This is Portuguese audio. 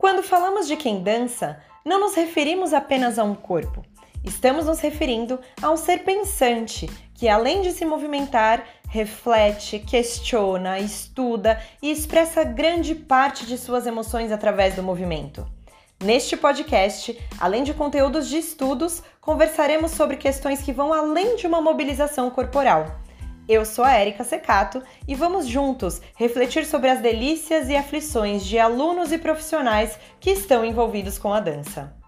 Quando falamos de quem dança, não nos referimos apenas a um corpo. Estamos nos referindo a um ser pensante que, além de se movimentar, reflete, questiona, estuda e expressa grande parte de suas emoções através do movimento. Neste podcast, além de conteúdos de estudos, conversaremos sobre questões que vão além de uma mobilização corporal. Eu sou a Erika Secato e vamos juntos refletir sobre as delícias e aflições de alunos e profissionais que estão envolvidos com a dança.